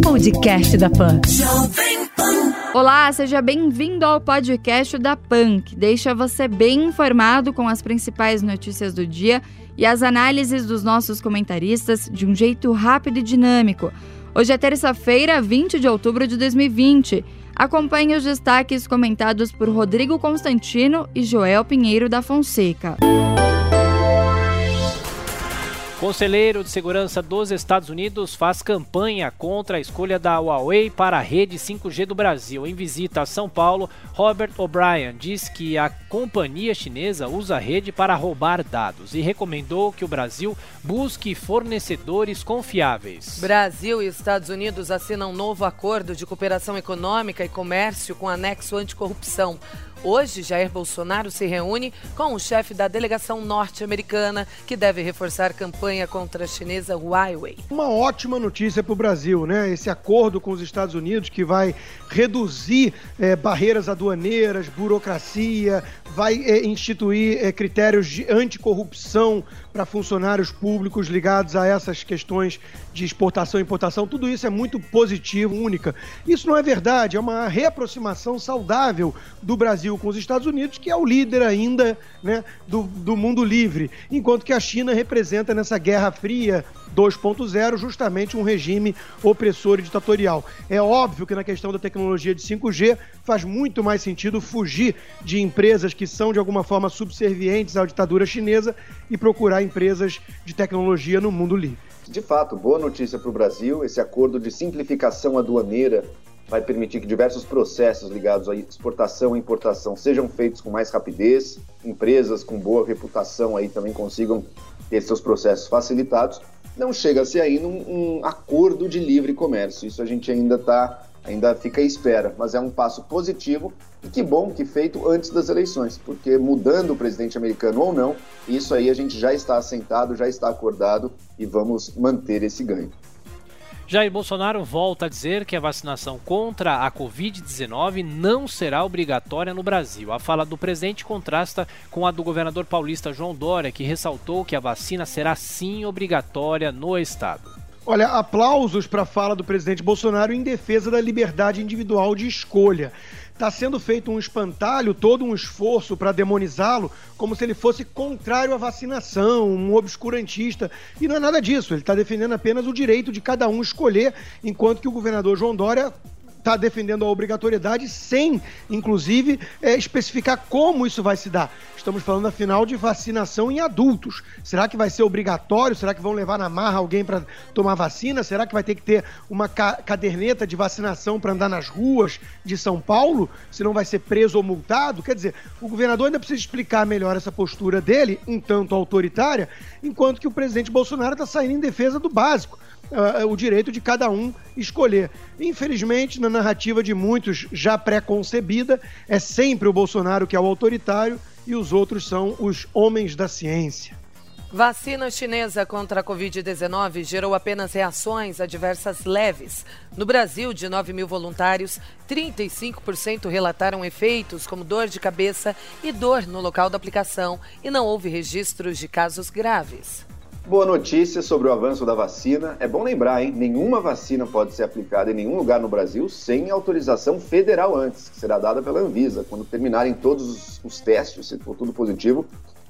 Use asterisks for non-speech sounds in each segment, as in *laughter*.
Podcast da Pan. Olá, seja bem-vindo ao podcast da PAN, que deixa você bem informado com as principais notícias do dia e as análises dos nossos comentaristas de um jeito rápido e dinâmico. Hoje é terça-feira, 20 de outubro de 2020. Acompanhe os destaques comentados por Rodrigo Constantino e Joel Pinheiro da Fonseca. Conselheiro de Segurança dos Estados Unidos faz campanha contra a escolha da Huawei para a rede 5G do Brasil. Em visita a São Paulo, Robert O'Brien diz que a companhia chinesa usa a rede para roubar dados e recomendou que o Brasil busque fornecedores confiáveis. Brasil e Estados Unidos assinam um novo acordo de cooperação econômica e comércio com anexo anticorrupção. Hoje, Jair Bolsonaro se reúne com o chefe da delegação norte-americana, que deve reforçar campanha contra a chinesa Huawei. Uma ótima notícia para o Brasil, né? Esse acordo com os Estados Unidos que vai reduzir é, barreiras aduaneiras, burocracia, vai é, instituir é, critérios de anticorrupção para funcionários públicos ligados a essas questões de exportação e importação. Tudo isso é muito positivo, única. Isso não é verdade, é uma reaproximação saudável do Brasil com os Estados Unidos, que é o líder ainda né, do, do mundo livre, enquanto que a China representa nessa Guerra Fria 2.0 justamente um regime opressor e ditatorial. É óbvio que na questão da tecnologia de 5G faz muito mais sentido fugir de empresas que são de alguma forma subservientes à ditadura chinesa e procurar empresas de tecnologia no mundo livre. De fato, boa notícia para o Brasil. Esse acordo de simplificação aduaneira vai permitir que diversos processos ligados à exportação e importação sejam feitos com mais rapidez, empresas com boa reputação aí também consigam ter seus processos facilitados. Não chega a ser ainda um, um acordo de livre comércio. Isso a gente ainda está ainda fica à espera, mas é um passo positivo e que bom que feito antes das eleições, porque mudando o presidente americano ou não, isso aí a gente já está assentado, já está acordado e vamos manter esse ganho. Jair Bolsonaro volta a dizer que a vacinação contra a Covid-19 não será obrigatória no Brasil. A fala do presidente contrasta com a do governador paulista João Dória, que ressaltou que a vacina será sim obrigatória no estado. Olha, aplausos para a fala do presidente Bolsonaro em defesa da liberdade individual de escolha. Está sendo feito um espantalho, todo um esforço para demonizá-lo, como se ele fosse contrário à vacinação, um obscurantista. E não é nada disso. Ele está defendendo apenas o direito de cada um escolher, enquanto que o governador João Dória está defendendo a obrigatoriedade sem, inclusive, é, especificar como isso vai se dar. Estamos falando, afinal, de vacinação em adultos. Será que vai ser obrigatório? Será que vão levar na marra alguém para tomar vacina? Será que vai ter que ter uma ca caderneta de vacinação para andar nas ruas de São Paulo? Se não vai ser preso ou multado? Quer dizer, o governador ainda precisa explicar melhor essa postura dele, um tanto autoritária, enquanto que o presidente Bolsonaro está saindo em defesa do básico uh, o direito de cada um escolher. Infelizmente, na narrativa de muitos já pré-concebida, é sempre o Bolsonaro que é o autoritário e os outros são os homens da ciência. Vacina chinesa contra a Covid-19 gerou apenas reações adversas leves. No Brasil, de 9 mil voluntários, 35% relataram efeitos como dor de cabeça e dor no local da aplicação, e não houve registros de casos graves. Boa notícia sobre o avanço da vacina. É bom lembrar, hein? Nenhuma vacina pode ser aplicada em nenhum lugar no Brasil sem autorização federal antes, que será dada pela Anvisa. Quando terminarem todos os testes, se for tudo positivo,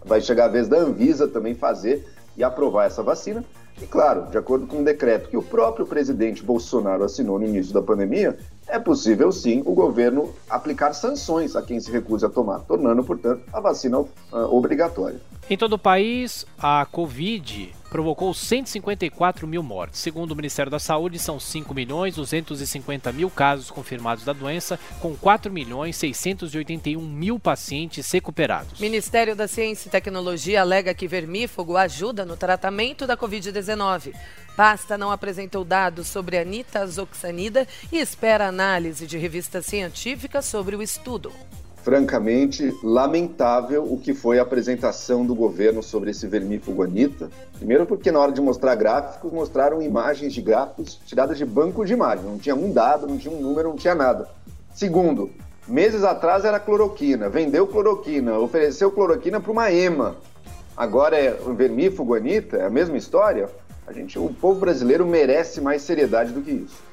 vai chegar a vez da Anvisa também fazer e aprovar essa vacina. E claro, de acordo com um decreto que o próprio presidente Bolsonaro assinou no início da pandemia, é possível sim o governo aplicar sanções a quem se recusa a tomar, tornando, portanto, a vacina uh, obrigatória. Em todo o país, a Covid provocou 154 mil mortes. Segundo o Ministério da Saúde, são 5 milhões 250 mil casos confirmados da doença, com 4 milhões 681 mil pacientes recuperados. Ministério da Ciência e Tecnologia alega que vermífugo ajuda no tratamento da Covid-19. Pasta não apresentou dados sobre a nitazoxanida e espera análise de revista científica sobre o estudo francamente lamentável o que foi a apresentação do governo sobre esse vermífugo Anitta. Primeiro porque na hora de mostrar gráficos, mostraram imagens de gráficos tiradas de banco de imagens. Não tinha um dado, não tinha um número, não tinha nada. Segundo, meses atrás era cloroquina, vendeu cloroquina, ofereceu cloroquina para uma EMA. Agora é o vermífugo Anitta, é a mesma história? A gente, o povo brasileiro merece mais seriedade do que isso.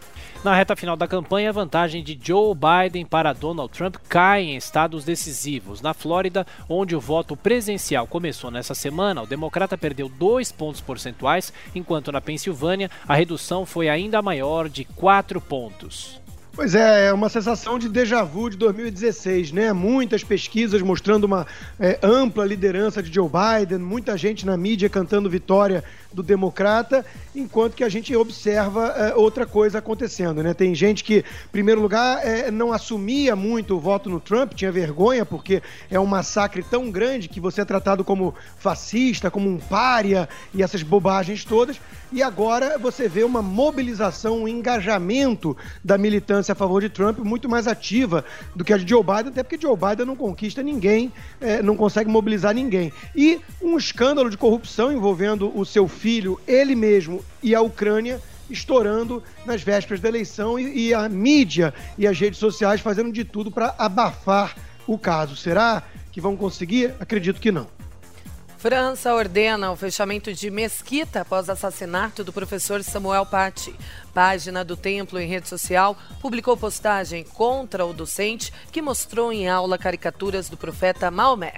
Na reta final da campanha, a vantagem de Joe Biden para Donald Trump cai em estados decisivos. Na Flórida, onde o voto presencial começou nessa semana, o democrata perdeu dois pontos percentuais, enquanto na Pensilvânia a redução foi ainda maior de quatro pontos. Pois é, é uma sensação de déjà vu de 2016, né? Muitas pesquisas mostrando uma é, ampla liderança de Joe Biden, muita gente na mídia cantando vitória do democrata, enquanto que a gente observa é, outra coisa acontecendo, né? Tem gente que, em primeiro lugar, é, não assumia muito o voto no Trump, tinha vergonha, porque é um massacre tão grande que você é tratado como fascista, como um pária e essas bobagens todas. E agora você vê uma mobilização, um engajamento da militância a favor de Trump muito mais ativa do que a de Joe Biden, até porque Joe Biden não conquista ninguém, é, não consegue mobilizar ninguém. E um escândalo de corrupção envolvendo o seu filho, ele mesmo e a Ucrânia estourando nas vésperas da eleição e, e a mídia e as redes sociais fazendo de tudo para abafar o caso. Será que vão conseguir? Acredito que não. França ordena o fechamento de mesquita após assassinato do professor Samuel Paty. Página do templo em rede social publicou postagem contra o docente que mostrou em aula caricaturas do profeta Maomé.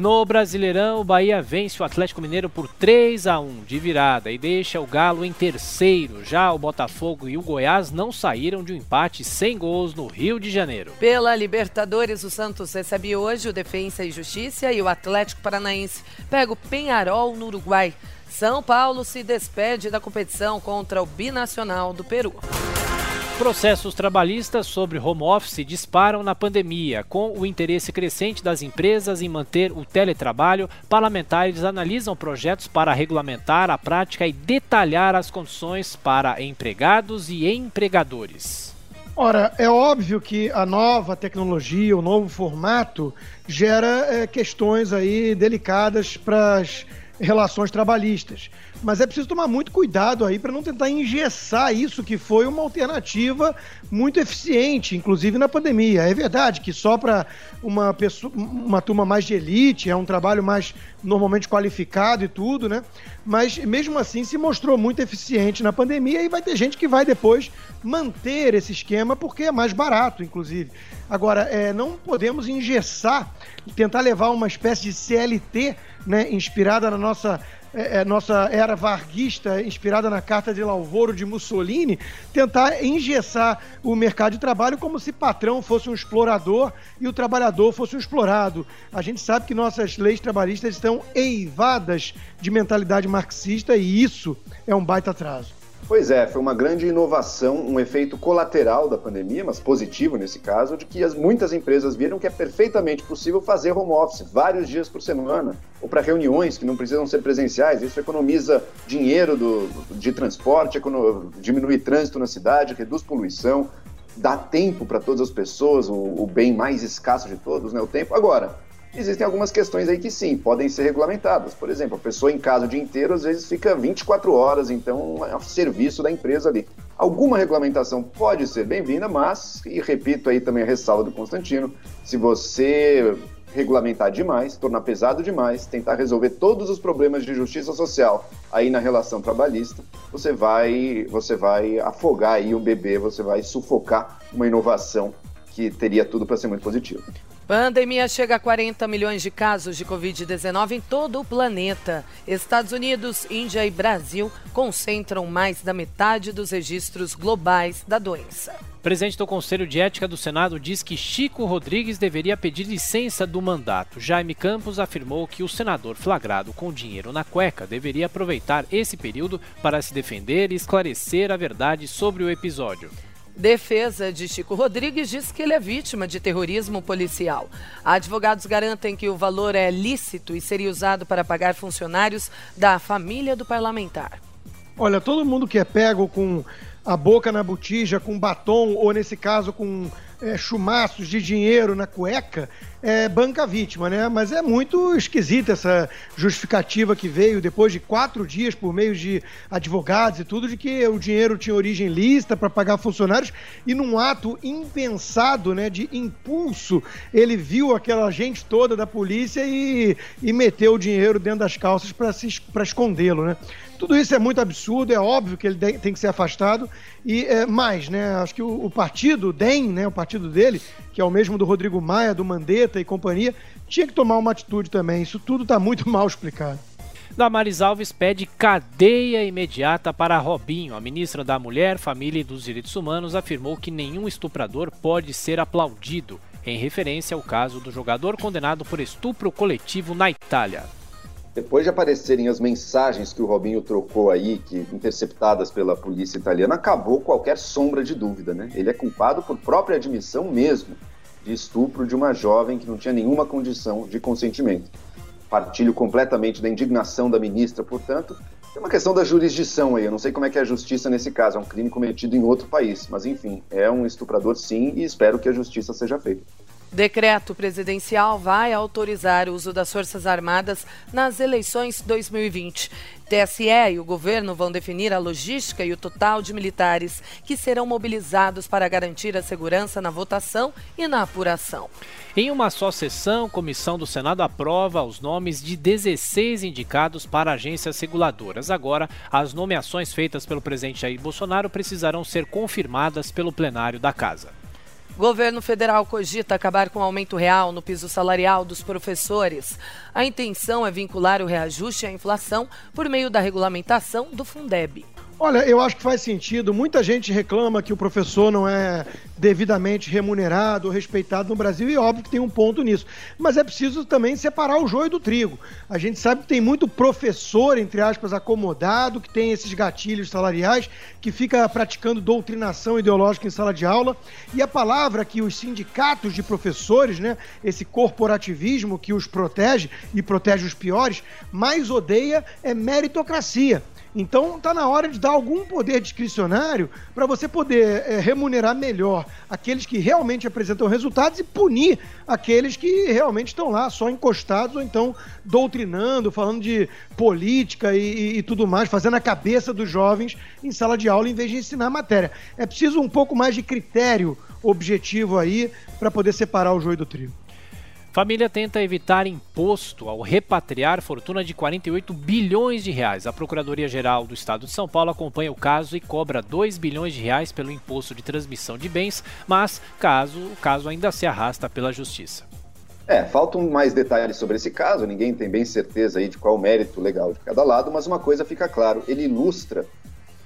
No Brasileirão, o Bahia vence o Atlético Mineiro por 3 a 1 de virada e deixa o Galo em terceiro. Já o Botafogo e o Goiás não saíram de um empate sem gols no Rio de Janeiro. Pela Libertadores, o Santos recebe hoje o Defensa e Justiça e o Atlético Paranaense pega o Penharol no Uruguai. São Paulo se despede da competição contra o Binacional do Peru. Processos trabalhistas sobre home office disparam na pandemia. Com o interesse crescente das empresas em manter o teletrabalho, parlamentares analisam projetos para regulamentar a prática e detalhar as condições para empregados e empregadores. Ora, é óbvio que a nova tecnologia, o novo formato, gera é, questões aí delicadas para as relações trabalhistas. Mas é preciso tomar muito cuidado aí para não tentar engessar isso, que foi uma alternativa muito eficiente, inclusive na pandemia. É verdade que só para uma, pessoa, uma turma mais de elite, é um trabalho mais normalmente qualificado e tudo, né? Mas mesmo assim se mostrou muito eficiente na pandemia e vai ter gente que vai depois manter esse esquema porque é mais barato, inclusive. Agora, é, não podemos engessar tentar levar uma espécie de CLT, né, inspirada na nossa é, é, nossa era varguista, inspirada na Carta de Lauvoro de Mussolini, tentar engessar o mercado de trabalho como se patrão fosse um explorador e o trabalhador fosse um explorado. A gente sabe que nossas leis trabalhistas estão eivadas de mentalidade marxista e isso é um baita atraso. Pois é, foi uma grande inovação, um efeito colateral da pandemia, mas positivo nesse caso, de que as, muitas empresas viram que é perfeitamente possível fazer home office vários dias por semana, ou para reuniões que não precisam ser presenciais. Isso economiza dinheiro do, de transporte, diminui trânsito na cidade, reduz poluição, dá tempo para todas as pessoas, o, o bem mais escasso de todos, né, o tempo. Agora, Existem algumas questões aí que sim, podem ser regulamentadas. Por exemplo, a pessoa em casa o dia inteiro às vezes fica 24 horas, então é um serviço da empresa ali. Alguma regulamentação pode ser bem-vinda, mas, e repito aí também a ressalva do Constantino, se você regulamentar demais, tornar pesado demais, tentar resolver todos os problemas de justiça social aí na relação trabalhista, você vai, você vai afogar aí o bebê, você vai sufocar uma inovação que teria tudo para ser muito positivo. Pandemia chega a 40 milhões de casos de Covid-19 em todo o planeta. Estados Unidos, Índia e Brasil concentram mais da metade dos registros globais da doença. Presidente do Conselho de Ética do Senado diz que Chico Rodrigues deveria pedir licença do mandato. Jaime Campos afirmou que o senador flagrado com dinheiro na cueca deveria aproveitar esse período para se defender e esclarecer a verdade sobre o episódio. Defesa de Chico Rodrigues diz que ele é vítima de terrorismo policial. Advogados garantem que o valor é lícito e seria usado para pagar funcionários da família do parlamentar. Olha, todo mundo que é pego com a boca na botija, com batom, ou nesse caso com é, chumaços de dinheiro na cueca, é, banca a vítima, né? Mas é muito esquisita essa justificativa que veio depois de quatro dias por meio de advogados e tudo, de que o dinheiro tinha origem lícita para pagar funcionários e num ato impensado, né, de impulso, ele viu aquela gente toda da polícia e, e meteu o dinheiro dentro das calças para escondê-lo, né? Tudo isso é muito absurdo, é óbvio que ele tem que ser afastado. E é, mais, né? Acho que o, o, partido, o DEM, né? O partido dele, que é o mesmo do Rodrigo Maia, do Mandetta e companhia, tinha que tomar uma atitude também. Isso tudo está muito *laughs* mal explicado. Damaris Alves pede cadeia imediata para Robinho. A ministra da Mulher, Família e dos Direitos Humanos afirmou que nenhum estuprador pode ser aplaudido, em referência ao caso do jogador condenado por estupro coletivo na Itália. Depois de aparecerem as mensagens que o Robinho trocou aí, que interceptadas pela polícia italiana, acabou qualquer sombra de dúvida, né? Ele é culpado por própria admissão mesmo de estupro de uma jovem que não tinha nenhuma condição de consentimento. Partilho completamente da indignação da ministra, portanto, é uma questão da jurisdição aí. Eu não sei como é que é a justiça nesse caso. É um crime cometido em outro país. Mas, enfim, é um estuprador sim e espero que a justiça seja feita. Decreto presidencial vai autorizar o uso das Forças Armadas nas eleições 2020. TSE e o governo vão definir a logística e o total de militares que serão mobilizados para garantir a segurança na votação e na apuração. Em uma só sessão, comissão do Senado aprova os nomes de 16 indicados para agências reguladoras. Agora, as nomeações feitas pelo presidente Jair Bolsonaro precisarão ser confirmadas pelo plenário da Casa. Governo federal cogita acabar com o aumento real no piso salarial dos professores. A intenção é vincular o reajuste à inflação por meio da regulamentação do Fundeb. Olha, eu acho que faz sentido. Muita gente reclama que o professor não é devidamente remunerado ou respeitado no Brasil, e óbvio que tem um ponto nisso. Mas é preciso também separar o joio do trigo. A gente sabe que tem muito professor, entre aspas, acomodado, que tem esses gatilhos salariais, que fica praticando doutrinação ideológica em sala de aula. E a palavra que os sindicatos de professores, né, esse corporativismo que os protege e protege os piores, mais odeia é meritocracia. Então está na hora de dar algum poder discricionário para você poder é, remunerar melhor aqueles que realmente apresentam resultados e punir aqueles que realmente estão lá só encostados ou então doutrinando, falando de política e, e, e tudo mais, fazendo a cabeça dos jovens em sala de aula em vez de ensinar a matéria. É preciso um pouco mais de critério objetivo aí para poder separar o joio do trigo. Família tenta evitar imposto ao repatriar fortuna de 48 bilhões de reais. A Procuradoria-Geral do Estado de São Paulo acompanha o caso e cobra 2 bilhões de reais pelo imposto de transmissão de bens, mas caso, o caso ainda se arrasta pela Justiça. É, faltam mais detalhes sobre esse caso, ninguém tem bem certeza aí de qual o mérito legal de cada lado, mas uma coisa fica claro, ele ilustra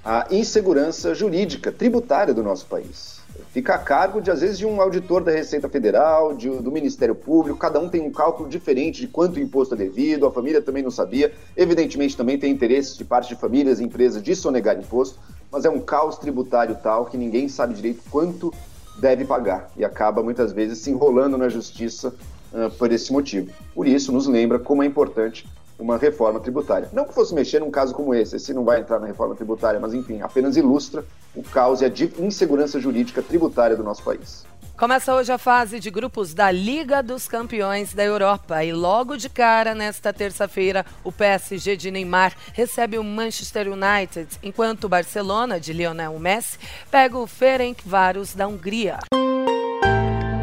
a insegurança jurídica, tributária do nosso país fica a cargo de, às vezes, de um auditor da Receita Federal, de, do Ministério Público, cada um tem um cálculo diferente de quanto imposto é devido, a família também não sabia. Evidentemente, também tem interesses de parte de famílias e empresas de sonegar imposto, mas é um caos tributário tal que ninguém sabe direito quanto deve pagar e acaba muitas vezes se enrolando na justiça uh, por esse motivo. Por isso, nos lembra como é importante uma reforma tributária. Não que fosse mexer num caso como esse, esse não vai entrar na reforma tributária, mas enfim, apenas ilustra o caos e a insegurança jurídica tributária do nosso país. Começa hoje a fase de grupos da Liga dos Campeões da Europa e logo de cara, nesta terça-feira, o PSG de Neymar recebe o Manchester United, enquanto o Barcelona de Lionel Messi pega o Ferencváros da Hungria.